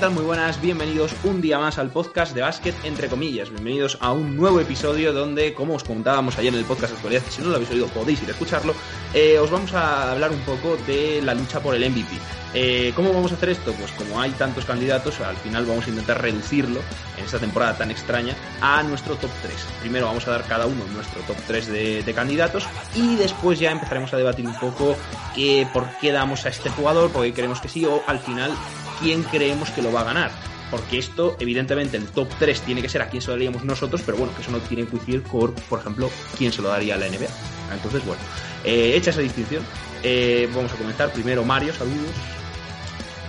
¿Qué tal? Muy buenas, bienvenidos un día más al podcast de básquet, entre comillas. Bienvenidos a un nuevo episodio donde, como os contábamos ayer en el podcast de actualidad, si no lo habéis oído podéis ir a escucharlo, eh, os vamos a hablar un poco de la lucha por el MVP. Eh, ¿Cómo vamos a hacer esto? Pues como hay tantos candidatos, al final vamos a intentar reducirlo en esta temporada tan extraña a nuestro top 3. Primero vamos a dar cada uno nuestro top 3 de, candidatos y después ya empezaremos a debatir un poco que, por qué damos a este jugador, porque queremos que sí, o al final quién creemos que lo va a ganar. Porque esto, evidentemente, el top 3 tiene que ser a quién se lo daríamos nosotros, pero bueno, que eso no tiene que coincidir con, por ejemplo, quién se lo daría a la NBA. Entonces, bueno, eh, hecha esa distinción, eh, vamos a comenzar primero Mario, saludos.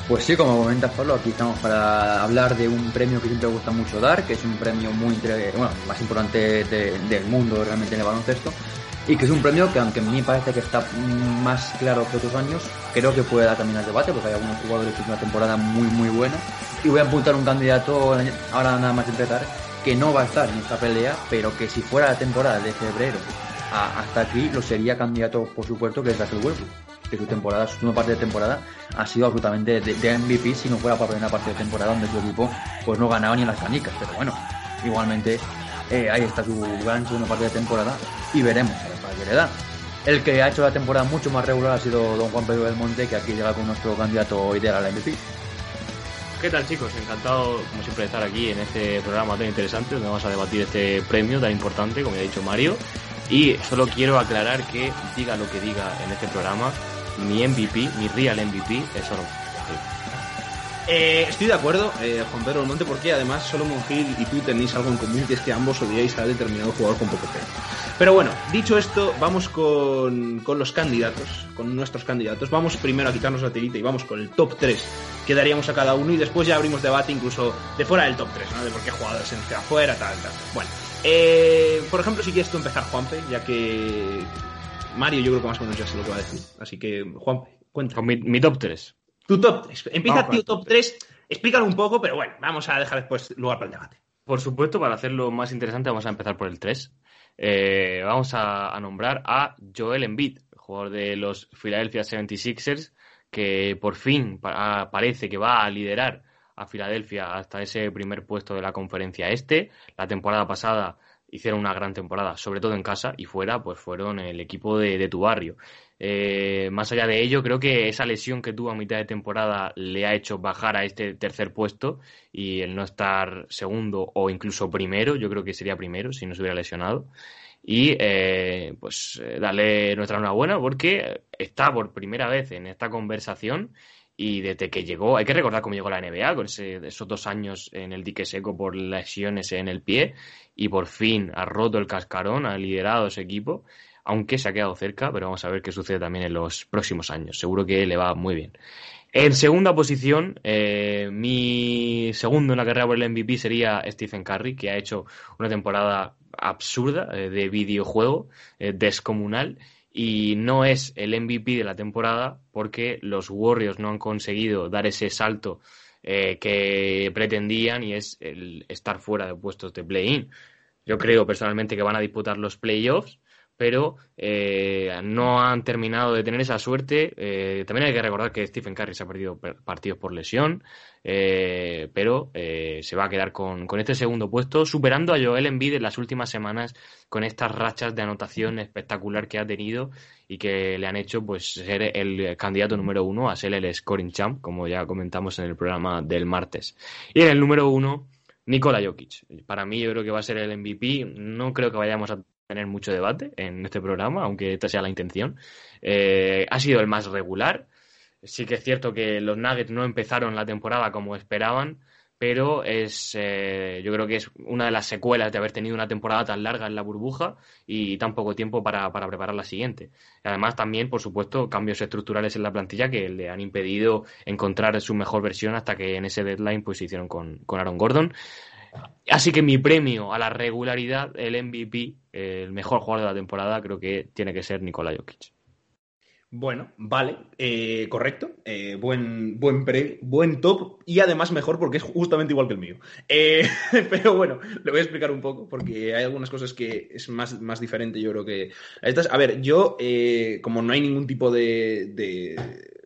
Pues sí, como comentas Pablo, aquí estamos para hablar de un premio que siempre gusta mucho dar, que es un premio muy bueno, más importante de, del mundo realmente en el baloncesto, y que es un premio que aunque a mí parece que está más claro que otros años, creo que puede dar también al debate, porque hay algunos jugadores que una temporada muy muy buena. Y voy a apuntar un candidato, ahora nada más empezar, que no va a estar en esta pelea, pero que si fuera la temporada de febrero hasta aquí, lo sería candidato, por supuesto, que es Russell Westbrook que su temporada, su última parte de temporada ha sido absolutamente de, MVP si no fuera para primera parte de temporada donde su equipo pues no ganaba ni en las canicas, pero bueno, igualmente eh, ahí está su gran segunda parte de temporada y veremos a ver para qué le da. El que ha hecho la temporada mucho más regular ha sido don Juan Pedro del Monte, que aquí llega con nuestro candidato ideal al MVP. ¿Qué tal chicos? Encantado como siempre de estar aquí en este programa tan interesante donde vamos a debatir este premio tan importante como ya ha dicho Mario y solo quiero aclarar que diga lo que diga en este programa mi MVP, mi real MVP es Oro eh, estoy de acuerdo, eh, Juan Pedro Monte, porque además Solomon Hill y tú tenéis algo en común, que es que ambos odiáis a determinado jugador con poco pelo. Pero bueno, dicho esto, vamos con, con, los candidatos, con nuestros candidatos. Vamos primero a quitarnos la tirita y vamos con el top 3 que daríamos a cada uno y después ya abrimos debate incluso de fuera del top 3, ¿no? De por qué jugadores se nos fuera, tal, tal. Bueno, eh, por ejemplo, si quieres tú empezar, Juanpe, ya que Mario yo creo que más o menos ya sé lo que va a decir. Así que, Juan, cuenta. Con mi, mi top 3. Tu top 3. Empieza tu top 3. Explícalo un poco, pero bueno, vamos a dejar después lugar para el debate. Por supuesto, para hacerlo más interesante, vamos a empezar por el 3. Eh, vamos a, a, nombrar a Joel Embiid, jugador de los Philadelphia 76ers, que por fin pa parece que va a liderar a Filadelfia hasta ese primer puesto de la conferencia este. La temporada pasada hicieron una gran temporada, sobre todo en casa y fuera, pues fueron el equipo de, de tu barrio. Eh, más allá de ello, creo que esa lesión que tuvo a mitad de temporada le ha hecho bajar a este tercer puesto y el no estar segundo o incluso primero, yo creo que sería primero si no se hubiera lesionado. Y eh, pues darle nuestra enhorabuena porque está por primera vez en esta conversación y desde que llegó, hay que recordar cómo llegó la NBA, con ese, esos dos años en el dique seco por lesiones en el pie, y por fin ha roto el cascarón, ha liderado ese equipo, aunque se ha quedado cerca, pero vamos a ver qué sucede también en los próximos años. Seguro que le va muy bien. En segunda posición, eh, mi segundo en la carrera por el MVP sería Stephen Curry, que ha hecho una temporada absurda eh, de videojuego, eh, descomunal, y no es el MVP de la temporada porque los Warriors no han conseguido dar ese salto que pretendían y es el estar fuera de puestos de play-in. Yo creo personalmente que van a disputar los playoffs, pero eh, no han terminado de tener esa suerte. Eh, también hay que recordar que Stephen Curry se ha perdido partidos por lesión, eh, pero eh, se va a quedar con, con, este segundo puesto, superando a Joel Embiid en las últimas semanas con estas rachas de anotación espectacular que ha tenido y que le han hecho pues ser el candidato número uno a ser el scoring champ, como ya comentamos en el programa del martes. Y en el número uno, Nikola Jokic. Para mí yo creo que va a ser el MVP. No creo que vayamos a tener mucho debate en este programa, aunque esta sea la intención. Eh, ha sido el más regular. Sí que es cierto que los Nuggets no empezaron la temporada como esperaban, pero es eh, yo creo que es una de las secuelas de haber tenido una temporada tan larga en la burbuja y tan poco tiempo para, preparar la siguiente. Además, también, por supuesto, cambios estructurales en la plantilla que le han impedido encontrar su mejor versión hasta que en ese deadline pues se hicieron con, con Aaron Gordon. Así que mi premio a la regularidad, el MVP, el mejor jugador de la temporada, creo que tiene que ser Nikola Jokic. Bueno, vale, eh, correcto, eh, buen, buen, buen top y además mejor porque es justamente igual que el mío. Eh, pero bueno, le voy a explicar un poco porque hay algunas cosas que es más, más diferente, yo creo que... Estas, a ver, yo, como no hay ningún tipo de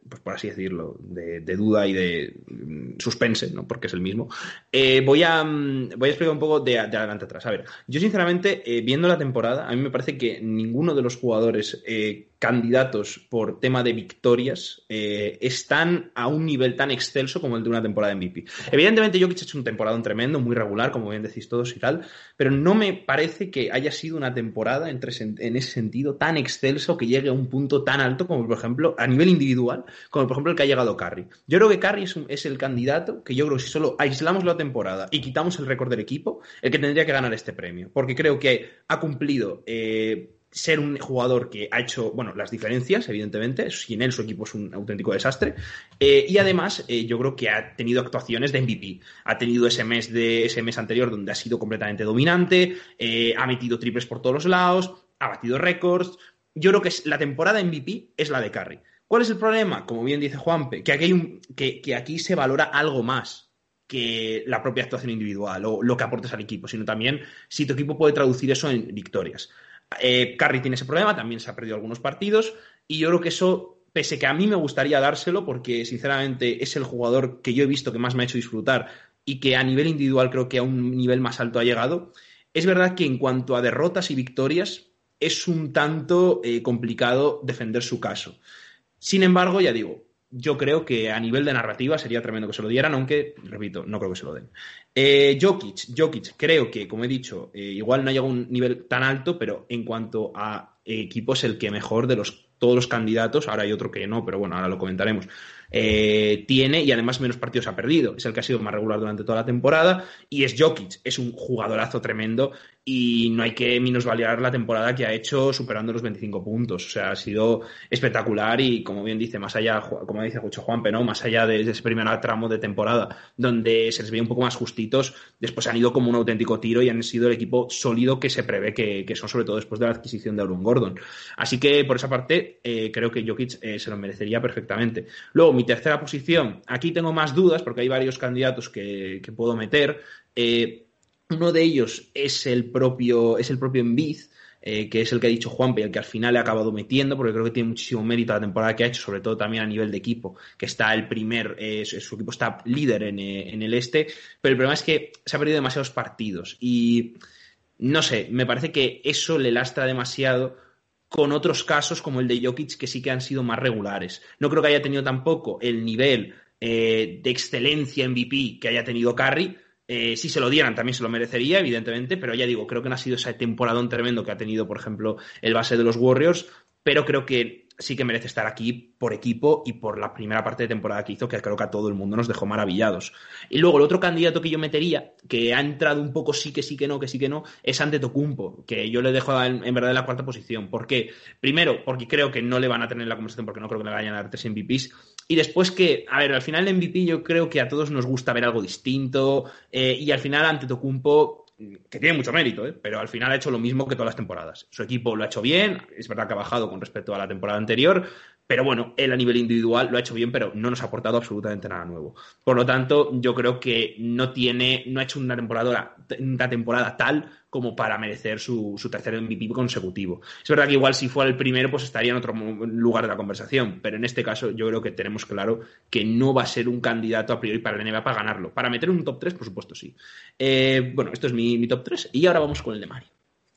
pues por así decirlo, de, duda y de mm, suspense, ¿no? porque es el mismo, eh, voy, a, mm, voy a explicar un poco de, adelante atrás. A ver, yo sinceramente, eh, viendo la temporada, a mí me parece que ninguno de los jugadores eh, candidatos por tema de victorias están a un nivel tan excelso como el de una temporada de MVP. Evidentemente, Jokic ha hecho un temporada tremendo, muy regular, como bien decís todos y tal, pero no me parece que haya sido una temporada en ese sentido tan excelso que llegue a un punto tan alto como, por ejemplo, a nivel individual, como por ejemplo el que ha llegado Curry. Yo creo que Curry es, el candidato que yo creo que si solo aislamos la temporada y quitamos el récord del equipo, el que tendría que ganar este premio. Porque creo que ha cumplido eh, ser un jugador que ha hecho, bueno, las diferencias, evidentemente, sin él su equipo es un auténtico desastre, eh, y además eh, yo creo que ha tenido actuaciones de MVP, ha tenido ese mes, de, ese mes anterior donde ha sido completamente dominante, ha metido triples por todos los lados, ha batido récords, yo creo que la temporada MVP es la de Curry. ¿Cuál es el problema? Como bien dice Juanpe, que aquí, que, aquí se valora algo más que la propia actuación individual o lo que aportes al equipo, sino también si tu equipo puede traducir eso en victorias. Eh, tiene ese problema, también se ha perdido algunos partidos y yo creo que eso, pese que a mí me gustaría dárselo, porque sinceramente es el jugador que yo he visto que más me ha hecho disfrutar y que a nivel individual creo que a un nivel más alto ha llegado, es verdad que en cuanto a derrotas y victorias es un tanto eh, complicado defender su caso. Sin embargo, ya digo, yo creo que a nivel de narrativa sería tremendo que se lo dieran, aunque, repito, no creo que se lo den. Eh, Jokic, Jokic, creo que, como he dicho, eh, igual no ha llegado a un nivel tan alto, pero en cuanto a equipos, el que mejor de los, todos los candidatos, ahora hay otro que no, pero bueno, ahora lo comentaremos, eh, tiene y además menos partidos ha perdido. Es el que ha sido más regular durante toda la temporada y es Jokic, es un jugadorazo tremendo y no hay que minusvaliar la temporada que ha hecho superando los 25 puntos. O sea, ha sido espectacular y como bien dice, más allá, como dice Juan Juanpe, ¿no? Más allá de ese primer tramo de temporada donde se les veía un poco más justitos, después han ido como un auténtico tiro y han sido el equipo sólido que se prevé que, son, sobre todo después de la adquisición de Aaron Gordon. Así que por esa parte, eh, creo que Jokic eh, se lo merecería perfectamente. Luego, mi tercera posición, aquí tengo más dudas porque hay varios candidatos que, puedo meter. Eh, uno de ellos es el propio, es el propio Embiid, eh, que es el que ha dicho Juanpe y el que al final le ha acabado metiendo, porque creo que tiene muchísimo mérito la temporada que ha hecho, sobre todo también a nivel de equipo, que está el primer, eh, su equipo está líder en, eh, en, el este, pero el problema es que se ha perdido demasiados partidos y no sé, me parece que eso le lastra demasiado con otros casos como el de Jokic que sí que han sido más regulares. No creo que haya tenido tampoco el nivel de excelencia MVP que haya tenido Curry, eh, si se lo dieran también se lo merecería, evidentemente, pero ya digo, creo que no ha sido ese temporadón tremendo que ha tenido, por ejemplo, el base de los Warriors, pero creo que sí que merece estar aquí por equipo y por la primera parte de temporada que hizo, que creo que a todo el mundo nos dejó maravillados. Y luego el otro candidato que yo metería, que ha entrado un poco sí que sí que no, que sí que no, es Ante Tocumpo, que yo le dejo en, verdad en la cuarta posición. ¿Por qué? Primero, porque creo que no le van a tener en la conversación, porque no creo que le vayan a dar tres MVPs. Y después que, a ver, al final el MVP yo creo que a todos nos gusta ver algo distinto, eh, y al final Ante Tocumpo que tiene mucho mérito, ¿eh? pero al final ha hecho lo mismo que todas las temporadas. Su equipo lo ha hecho bien, es verdad que ha bajado con respecto a la temporada anterior, pero bueno, él a nivel individual lo ha hecho bien, pero no nos ha aportado absolutamente nada nuevo. Por lo tanto, yo creo que no tiene, no ha hecho una temporada, una temporada tal como para merecer su, su tercer MVP consecutivo. Es verdad que igual si fuera el primero, pues estaría en otro lugar de la conversación, pero en este caso yo creo que tenemos claro que no va a ser un candidato a priori para la NBA para ganarlo. Para meter un top 3, por supuesto, sí. Eh, bueno, esto es mi, mi top 3 y ahora vamos con el de Mario.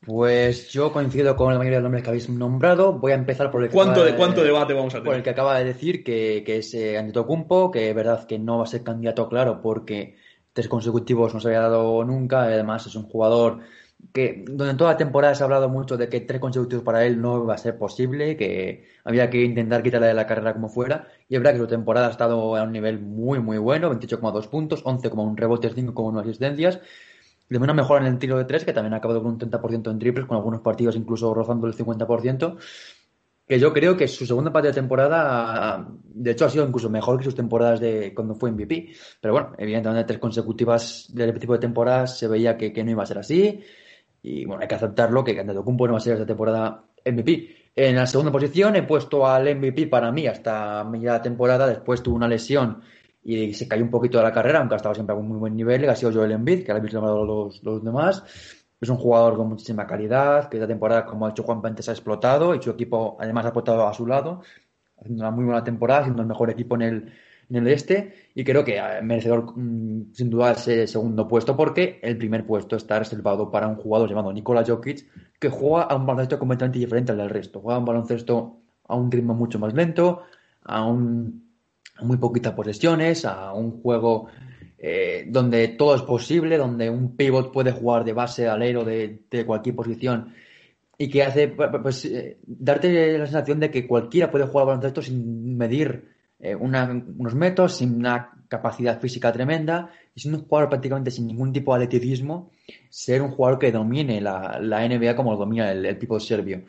Pues yo coincido con la mayoría de los nombres que habéis nombrado. Voy a empezar por el que ¿Cuánto, de, ¿cuánto debate vamos a tener? Por el que acaba de decir que, que es eh, Antetokounmpo, que es verdad que no va a ser candidato claro porque tres consecutivos no se había dado nunca. Además es un jugador que donde en toda la temporada se ha hablado mucho de que tres consecutivos para él no iba a ser posible, que había que intentar quitarle de la carrera como fuera. Y es verdad que su temporada ha estado a un nivel muy, muy bueno, 28,2 puntos, 11,1 rebotes, 5,1 asistencias. De una mejora en el tiro de tres, que también ha acabado con un 30% en triples, con algunos partidos incluso rozando el 50% que yo creo que su segunda parte de temporada, de hecho, ha sido incluso mejor que sus temporadas de cuando fue MVP. Pero bueno, evidentemente, tres consecutivas del tipo de temporadas se veía que, que no iba a ser así. Y bueno, hay que aceptarlo que Antetokounmpo no va a ser esta temporada MVP. En la segunda posición he puesto al MVP para mí hasta media temporada. Después tuvo una lesión y se cayó un poquito de la carrera, aunque ha estado siempre a un muy buen nivel. Ha sido Joel Embiid, que ahora habéis llamado los, los demás. Es un jugador con muchísima calidad, que esta temporada, como ha dicho Juan Pentes, ha explotado y su equipo además ha aportado a su lado, haciendo una muy buena temporada, siendo el mejor equipo en el, en el este y creo que eh, merecedor mm, sin duda ese segundo puesto porque el primer puesto está reservado para un jugador llamado Nikola Jokic que juega a un baloncesto completamente diferente al del resto. Juega un baloncesto a un ritmo mucho más lento, a, un, muy poquitas posesiones, a un juego eh, donde todo es posible, donde un pivot puede jugar de base alero de, de cualquier posición y que hace pues, eh, darte la sensación de que cualquiera puede jugar baloncesto sin medir eh, unos métodos, sin una capacidad física tremenda y siendo un jugador prácticamente sin ningún tipo de atleticismo, ser un jugador que domine la, la NBA como lo domina el, el people serbio.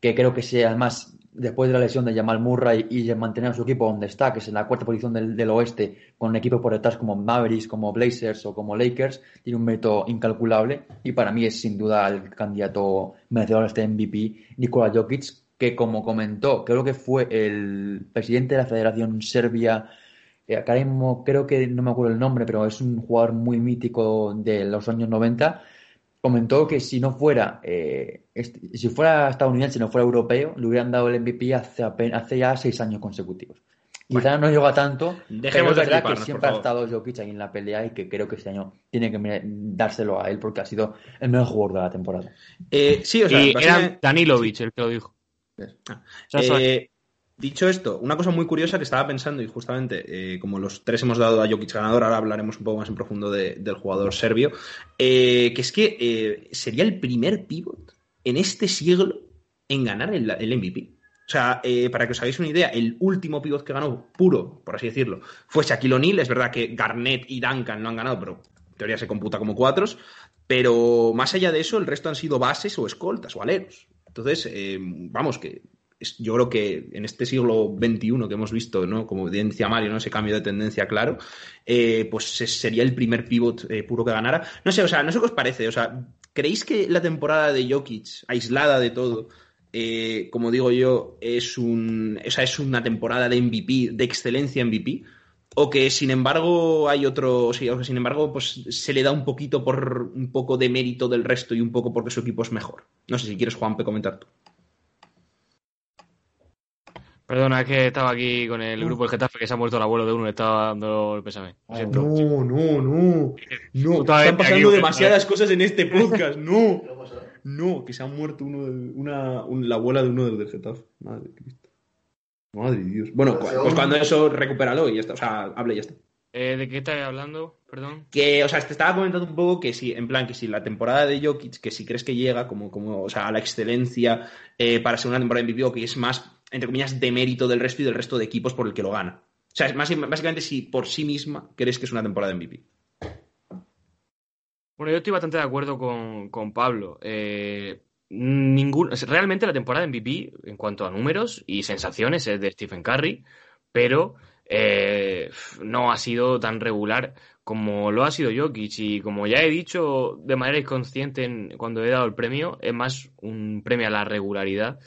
Que creo que sea además después de la lesión de Jamal Murray y mantener a su equipo donde está, que es en la cuarta posición del, oeste, con un equipo por detrás como Mavericks, como Blazers o como Lakers, tiene un mérito incalculable y para mí es sin duda el candidato merecedor a este MVP, Nikola Jokic, que como comentó, creo que fue el presidente de la Federación Serbia, eh, acá creo que no me acuerdo el nombre, pero es un jugador muy mítico de los años 90, comentó que si no fuera, eh, si fuera estadounidense, no fuera europeo, le hubieran dado el MVP hace, hace ya seis años consecutivos. Quizá no llega tanto, Dejemos pero es verdad de que siempre ha estado Jokic ahí en la pelea y que creo que este año tiene que dárselo a él porque ha sido el mejor jugador de la temporada. Eh, sí, o sea, y era Danilovic el que lo dijo. Ah, O sea, eh, dicho esto, una cosa muy curiosa que estaba pensando, y justamente eh, como los tres hemos dado a Jokic ganador, ahora hablaremos un poco más en profundo de- del jugador serbio, eh, que es que eh, sería el primer pivot en este siglo en ganar el, MVP. O sea, para que os hagáis una idea, el último pivot que ganó puro, por así decirlo, fue Shaquille O'Neal. Es verdad que Garnett y Duncan no han ganado, pero en teoría se computa como cuatros. Pero más allá de eso, el resto han sido bases o escoltas o aleros. Entonces, vamos, que yo creo que en este siglo XXI que hemos visto, ¿no? Como decía Mario, ¿no? Ese cambio de tendencia claro, eh, pues es- sería el primer pivot eh, puro que ganara. No sé, o sea, no sé qué os parece. O sea, ¿creéis que la temporada de Jokic, aislada de todo, eh, como digo yo, es un. O sea, es una temporada de MVP, de excelencia MVP? O que sin embargo hay otro. o que sin embargo, pues se le da un poquito por un poco de mérito del resto y un poco porque su equipo es mejor. No sé si quieres, Juanpe, comentar tú. Perdona, es que estaba aquí con el grupo del Getafe que se ha muerto el abuelo de uno, le estaba dando el pésame. Lo siento. no, no. No, Puta están pasando aquí, demasiadas cosas en este podcast. No. No, que se ha muerto uno de- una, un- la abuela de uno de los del Getafe. Madre de Cristo. Madre de Dios. Bueno, cu- pues cuando eso, recupéralo y ya está. O sea, hable y ya está. Eh, ¿De qué estáis hablando? Perdón. Que, o sea, te estaba comentando un poco que si, en plan, que si la temporada de Jokic, que si crees que llega como, como o sea, a la excelencia eh, para ser una temporada de MVP, o que es más, entre comillas, de mérito del resto y del resto de equipos por el que lo gana. O sea, más, básicamente si por sí misma crees que es una temporada MVP. Bueno, yo estoy bastante de acuerdo con, con Pablo. Eh, ningún, realmente la temporada MVP, en cuanto a números y sensaciones, es de Stephen Curry, pero eh, no ha sido tan regular como lo ha sido Jokic. Y como ya he dicho de manera inconsciente en- cuando he dado el premio, es más un premio a la regularidad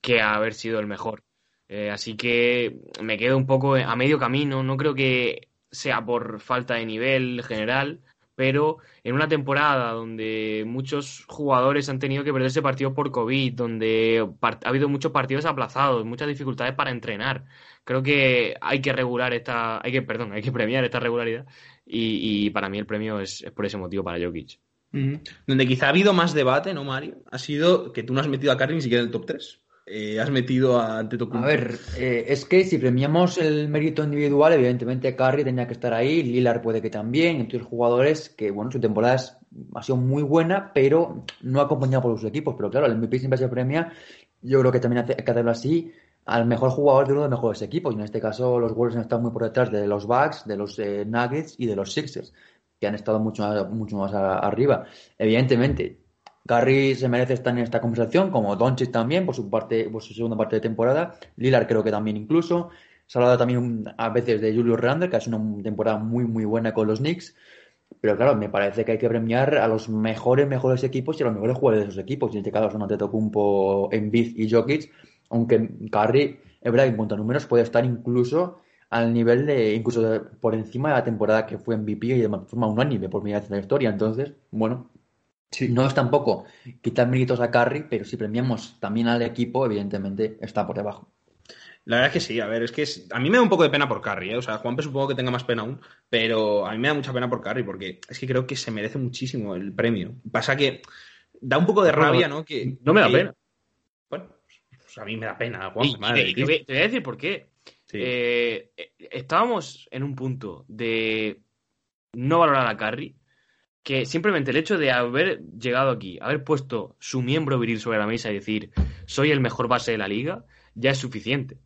que haber sido el mejor. Eh, así que me quedo un poco a medio camino. No creo que sea por falta de nivel general, pero en una temporada donde muchos jugadores han tenido que perderse partidos por COVID, donde ha habido muchos partidos aplazados, muchas dificultades para entrenar. Creo que hay que regular esta, hay que, perdón, hay que premiar esta regularidad y, y para mí el premio es, por ese motivo para Jokic. Donde quizá ha habido más debate, ¿no, Mario? Ha sido que tú no has metido a Curry ni siquiera en el top 3. Eh, has metido a Antetokounmpo. A ver, eh, es que si premiamos el mérito individual, evidentemente Curry tenía que estar ahí, Lillard puede que también, entre los jugadores que, bueno, su temporada es ha sido muy buena, pero no acompañada por los equipos. Pero claro, el MVP siempre se premia, yo creo que también hay que hacerlo así, al mejor jugador de uno de los mejores equipos. Y en este caso, los Wolves han estado muy por detrás de los Bucks, de los eh, Nuggets y de los Sixers, que han estado mucho más, mucho más arriba. Evidentemente, Curry se merece estar en esta conversación, como Doncic también, por su parte, por su segunda parte de temporada. Lillard creo que también incluso. Se ha hablado también a veces de Julius Randle, que ha sido una temporada muy, muy buena con los Knicks. Pero claro, me parece que hay que premiar a los mejores, mejores equipos y a los mejores jugadores de esos equipos. Y en este caso son Antetokounmpo, Embiid y Jokic. Aunque Curry, es verdad que en cuanto a números puede estar incluso al nivel de, incluso por encima de la temporada que fue MVP y de forma unánime por mi de la historia. Entonces, bueno, no es tampoco quitar méritos a Curry, pero si premiamos también al equipo, evidentemente está por debajo. La verdad es que sí, a ver, es que a mí me da un poco de pena por Curry, ¿eh? o sea, Juanpe supongo que tenga más pena aún, pero a mí me da mucha pena por Curry porque es que creo que se merece muchísimo el premio. Pasa que da un poco de rabia, ¿no? Que, no me da pena. Bueno, pues a mí me da pena, Juanpe. te, voy, a decir por qué. Eh, estábamos en un punto de no valorar a Curry, que simplemente el hecho de haber llegado aquí, haber puesto su miembro viril sobre la mesa y decir soy el mejor base de la liga, ya es suficiente.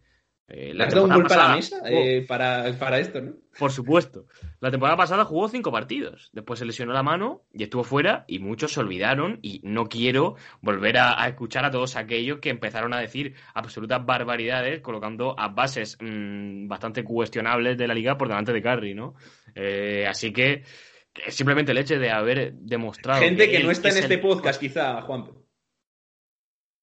Eh, ¿Le has dado un golpe a la mesa eh, para, esto, no? Por supuesto. La temporada pasada jugó cinco partidos. Después se lesionó la mano y estuvo fuera y muchos se olvidaron y no quiero volver a, escuchar a todos aquellos que empezaron a decir absolutas barbaridades colocando a bases mm, bastante cuestionables de la liga por delante de Curry, ¿no? Eh, así que simplemente el hecho de haber demostrado... Gente que, no está en este podcast, quizá, Juan.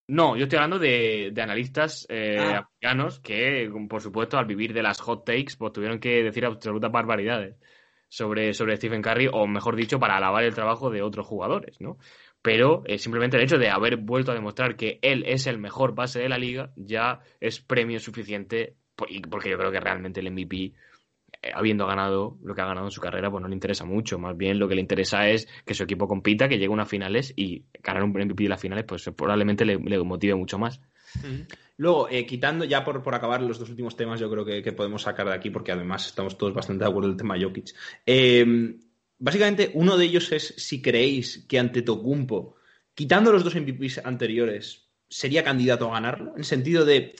No, yo estoy hablando de, analistas eh, ah. africanos que, por supuesto, al vivir de las hot takes, pues tuvieron que decir absolutas barbaridades sobre, sobre Stephen Curry, o mejor dicho, para alabar el trabajo de otros jugadores, ¿no? Pero eh, simplemente el hecho de haber vuelto a demostrar que él es el mejor base de la liga ya es premio suficiente, porque yo creo que realmente el MVP habiendo ganado lo que ha ganado en su carrera, pues no le interesa mucho. Más bien lo que le interesa es que su equipo compita, que llegue a unas finales y ganar un MVP de las finales, pues probablemente le, motive mucho más. Luego, eh, quitando ya por, acabar los dos últimos temas, yo creo que, podemos sacar de aquí, porque además estamos todos bastante de acuerdo en el tema Jokic. Eh, básicamente, uno de ellos es si creéis que ante Tocumpo, quitando los dos MVPs anteriores, sería candidato a ganarlo. En sentido de,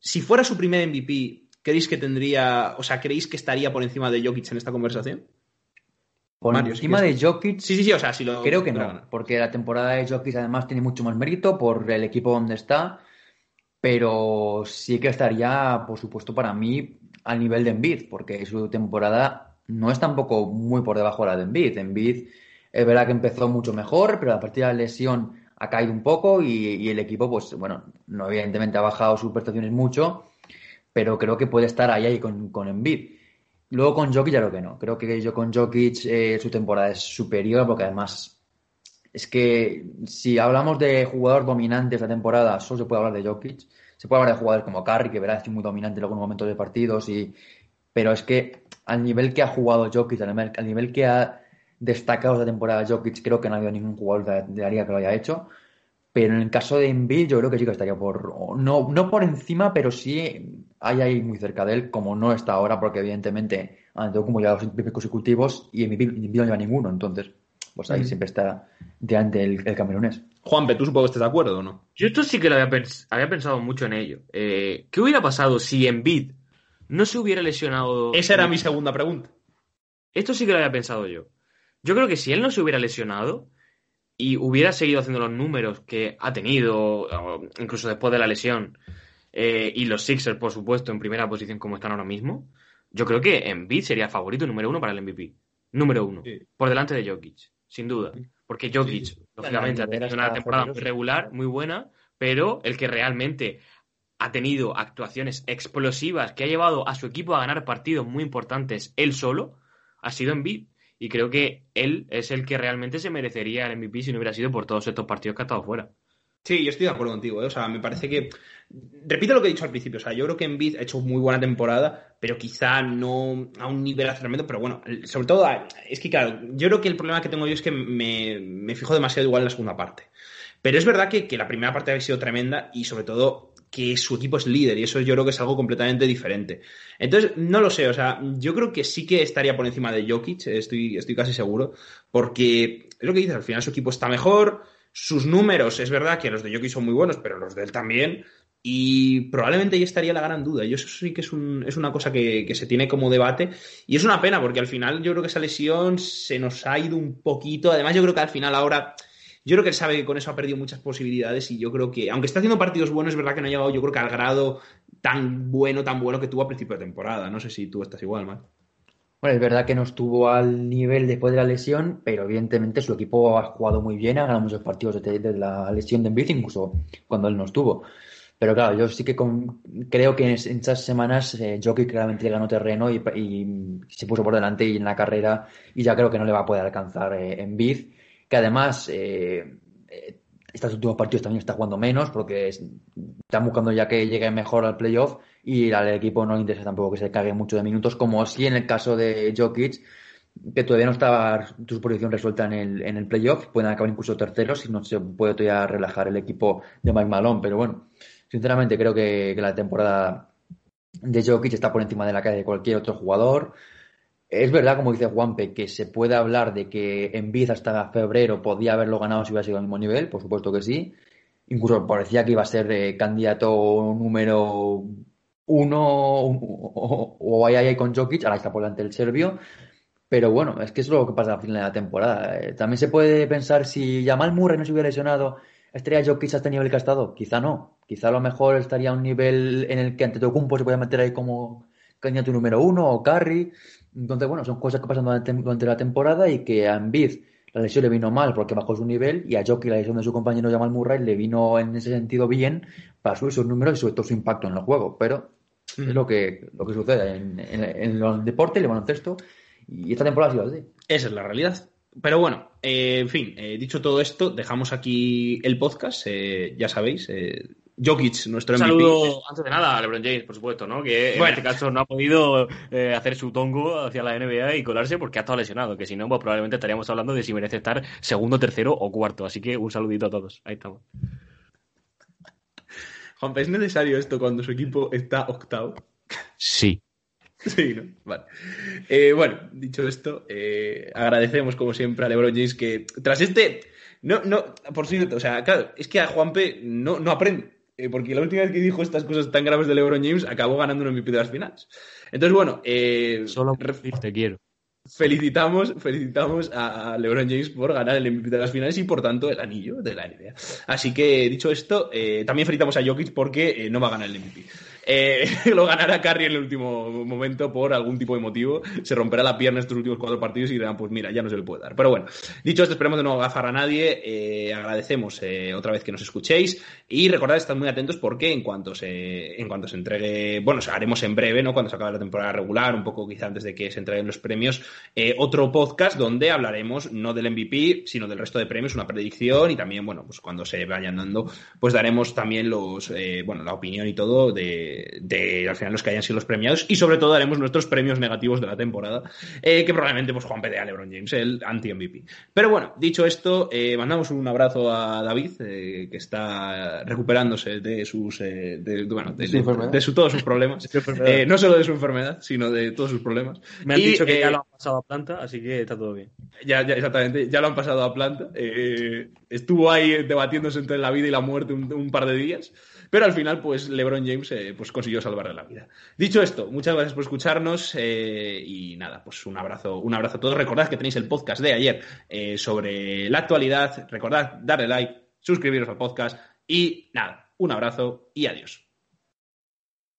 si fuera su primer MVP, ¿Creéis que tendría, o sea, creéis que estaría por encima de Jokic en esta conversación? Por encima de Jokic. Sí, sí, sí, o sea, si lo. Creo que no, porque la temporada de Jokic además tiene mucho más mérito por el equipo donde está, pero sí que estaría, por supuesto, para mí al nivel de Embiid, porque su temporada no es tampoco muy por debajo de la de Embiid. Embiid es verdad que empezó mucho mejor, pero a partir de la lesión ha caído un poco y, y el equipo, pues bueno, no evidentemente ha bajado sus prestaciones mucho pero creo que puede estar ahí, ahí con, con Embiid. Luego con Jokic ya lo que no. Creo que yo con Jokic eh, su temporada es superior porque además es que si hablamos de jugador dominante esta temporada, solo se puede hablar de Jokic. Se puede hablar de jugadores como Curry, que verá es muy dominante en algunos momentos de partidos, y... pero es que al nivel que ha jugado Jokic, al nivel, al nivel que ha destacado esta temporada Jokic, creo que no ha habido ningún jugador de, de la liga que lo haya hecho. Pero en el caso de Embiid, yo creo que sí que estaría por. No, no por encima, pero sí hay ahí muy cerca de él, como no está ahora, porque evidentemente han tenido como ya dos MVP consecutivos y Embiid no lleva ninguno. Entonces, pues ahí siempre está delante el, el camerunés. Juanpe, tú supongo que estás de acuerdo o no? Yo esto sí que lo había, había pensado mucho en ello. Eh, ¿Qué hubiera pasado si Embiid no se hubiera lesionado? Esa era mi segunda pregunta. Esto sí que lo había pensado yo. Yo creo que si él no se hubiera lesionado, y hubiera seguido haciendo los números que ha tenido, incluso después de la lesión, eh, y los Sixers, por supuesto, en primera posición como están ahora mismo, yo creo que Embiid sería favorito número uno para el MVP. Número uno. Por delante de Jokic, sin duda. Porque Jokic, lógicamente, ha tenido una temporada muy regular, muy buena, pero el que realmente ha tenido actuaciones explosivas que ha llevado a su equipo a ganar partidos muy importantes él solo, ha sido Embiid. Y creo que él es el que realmente se merecería el MVP si no hubiera sido por todos estos partidos que ha estado fuera. Sí, yo estoy de acuerdo contigo. ¿eh? O sea, me parece que. Repito lo que he dicho al principio. O sea, yo creo que Embiid ha hecho muy buena temporada, pero quizá no a un nivel tremendo. Pero bueno, sobre todo, es que claro, yo creo que el problema que tengo yo es que me, me fijo demasiado igual en la segunda parte. Pero es verdad que, que la primera parte ha sido tremenda y sobre todo que su equipo es líder y eso yo creo que es algo completamente diferente. Entonces, no lo sé, o sea, yo creo que sí que estaría por encima de Jokic, estoy, estoy casi seguro, porque es lo que dices, al final su equipo está mejor, sus números, es verdad que los de Jokic son muy buenos, pero los de él también, y probablemente ahí estaría la gran duda. Y eso sí que es, un, es una cosa que, que, se tiene como debate. Y es una pena, porque al final yo creo que esa lesión se nos ha ido un poquito. Además, yo creo que al final ahora yo creo que él sabe que con eso ha perdido muchas posibilidades y yo creo que, aunque está haciendo partidos buenos, es verdad que no ha llegado, yo creo que al grado tan bueno, tan bueno que tuvo a principio de temporada. No sé si tú estás igual, Matt. Bueno, es verdad que no estuvo al nivel después de la lesión, pero evidentemente su equipo ha jugado muy bien, ha ganado muchos partidos desde la lesión de Embiid, incluso cuando él no estuvo. Pero claro, yo sí que creo que en, en esas semanas eh, Jokic claramente le ganó terreno y, se puso por delante y en la carrera y ya creo que no le va a poder alcanzar eh, Embiid que además eh, eh, estos últimos partidos también está jugando menos porque están buscando ya que llegue mejor al playoff y al equipo no le interesa tampoco que se cague mucho de minutos, como si en el caso de Jokic, que todavía no está su posición resuelta en el, en el playoff, pueden acabar incluso terceros y no se puede todavía relajar el equipo de Mike Malone, pero bueno, sinceramente creo que, que la temporada de Jokic está por encima de la calle de cualquier otro jugador. Es verdad, como dice Juanpe, que se puede hablar de que en Biz hasta febrero podía haberlo ganado si hubiera sido al mismo nivel, por supuesto que sí. Incluso parecía que iba a ser eh, candidato número uno o, o ahí, ahí con Jokic, ahora está por delante el serbio. Pero bueno, es que es lo que pasa al final de la temporada. Eh, también se puede pensar si Jamal Murray no se hubiera lesionado, ¿estaría Jokic a este nivel que ha estado? Quizá no. Quizá a lo mejor estaría a un nivel en el que ante Tocumpo se puede meter ahí como candidato número uno o Curry. Entonces, bueno, son cosas que pasan durante, la temporada y que a Embiid la lesión le vino mal porque bajó su nivel y a Jockey la lesión de su compañero Jamal Murray le vino en ese sentido bien para subir sus números y sobre todo su impacto en el juego. Pero es lo que, lo que sucede en, en, en el deporte y el baloncesto y esta temporada ha sido así. Esa es la realidad. Pero bueno, eh, en fin, eh, dicho todo esto, dejamos aquí el podcast. Eh, ya sabéis, Jokic, nuestro MVP. Un saludo, antes de nada, a LeBron James, por supuesto, ¿no? Que en este caso no ha podido eh, hacer su tongo hacia la NBA y colarse porque ha estado lesionado, que si no, pues probablemente estaríamos hablando de si merece estar segundo, tercero o cuarto. Así que un saludito a todos. Ahí estamos. Juanpa, ¿es necesario esto cuando su equipo está octavo? Sí. Sí, ¿no? Vale. Eh, bueno, dicho esto, eh, agradecemos como siempre a LeBron James que tras este... No, no, por cierto, o sea, claro, es que a Juanpe no, no aprende. Eh, porque la última vez que dijo estas cosas tan graves de LeBron James acabó ganando un MVP de las finales. Entonces, bueno, eh, solo te quiero. Felicitamos, felicitamos a LeBron James por ganar el MVP de las finales y por tanto el anillo de la NBA. Así que dicho esto, eh, también felicitamos a Jokic porque eh, no va a ganar el MVP. Eh, lo ganará Curry en el último momento por algún tipo de motivo. Se romperá la pierna estos últimos cuatro partidos y dirán, pues mira, ya no se le puede dar. Pero bueno, dicho esto, esperemos de no agafar a nadie. Eh, agradecemos eh, otra vez que nos escuchéis y recordad estar muy atentos porque en cuanto se, en cuanto se entregue, bueno, haremos en breve, ¿no? Cuando se acabe la temporada regular, un poco quizá antes de que se entreguen los premios, otro podcast donde hablaremos no del MVP, sino del resto de premios, una predicción y también, bueno, pues cuando se vayan dando, pues daremos también los, bueno, la opinión y todo de, de, al final los que hayan sido los premiados y sobre todo haremos nuestros premios negativos de la temporada, eh, que probablemente pues Juan P. a LeBron James, el anti-MVP. Pero bueno, dicho esto, eh, mandamos un abrazo a David, eh, que está recuperándose de sus, eh, de, bueno, de, ¿Su de, de su, todos sus problemas. no solo de su enfermedad, sino de todos sus problemas. Me han y, dicho que ya lo han pasado a planta, así que está todo bien. Ya, ya exactamente, ya lo han pasado a planta. estuvo ahí debatiéndose entre la vida y la muerte un, un par de días. Pero al final, pues LeBron James eh, pues, consiguió salvarle la vida. Dicho esto, muchas gracias por escucharnos eh, y nada, pues un abrazo, un abrazo a todos. Recordad que tenéis el podcast de ayer eh, sobre la actualidad. Recordad darle like, suscribiros al podcast y nada, un abrazo y adiós.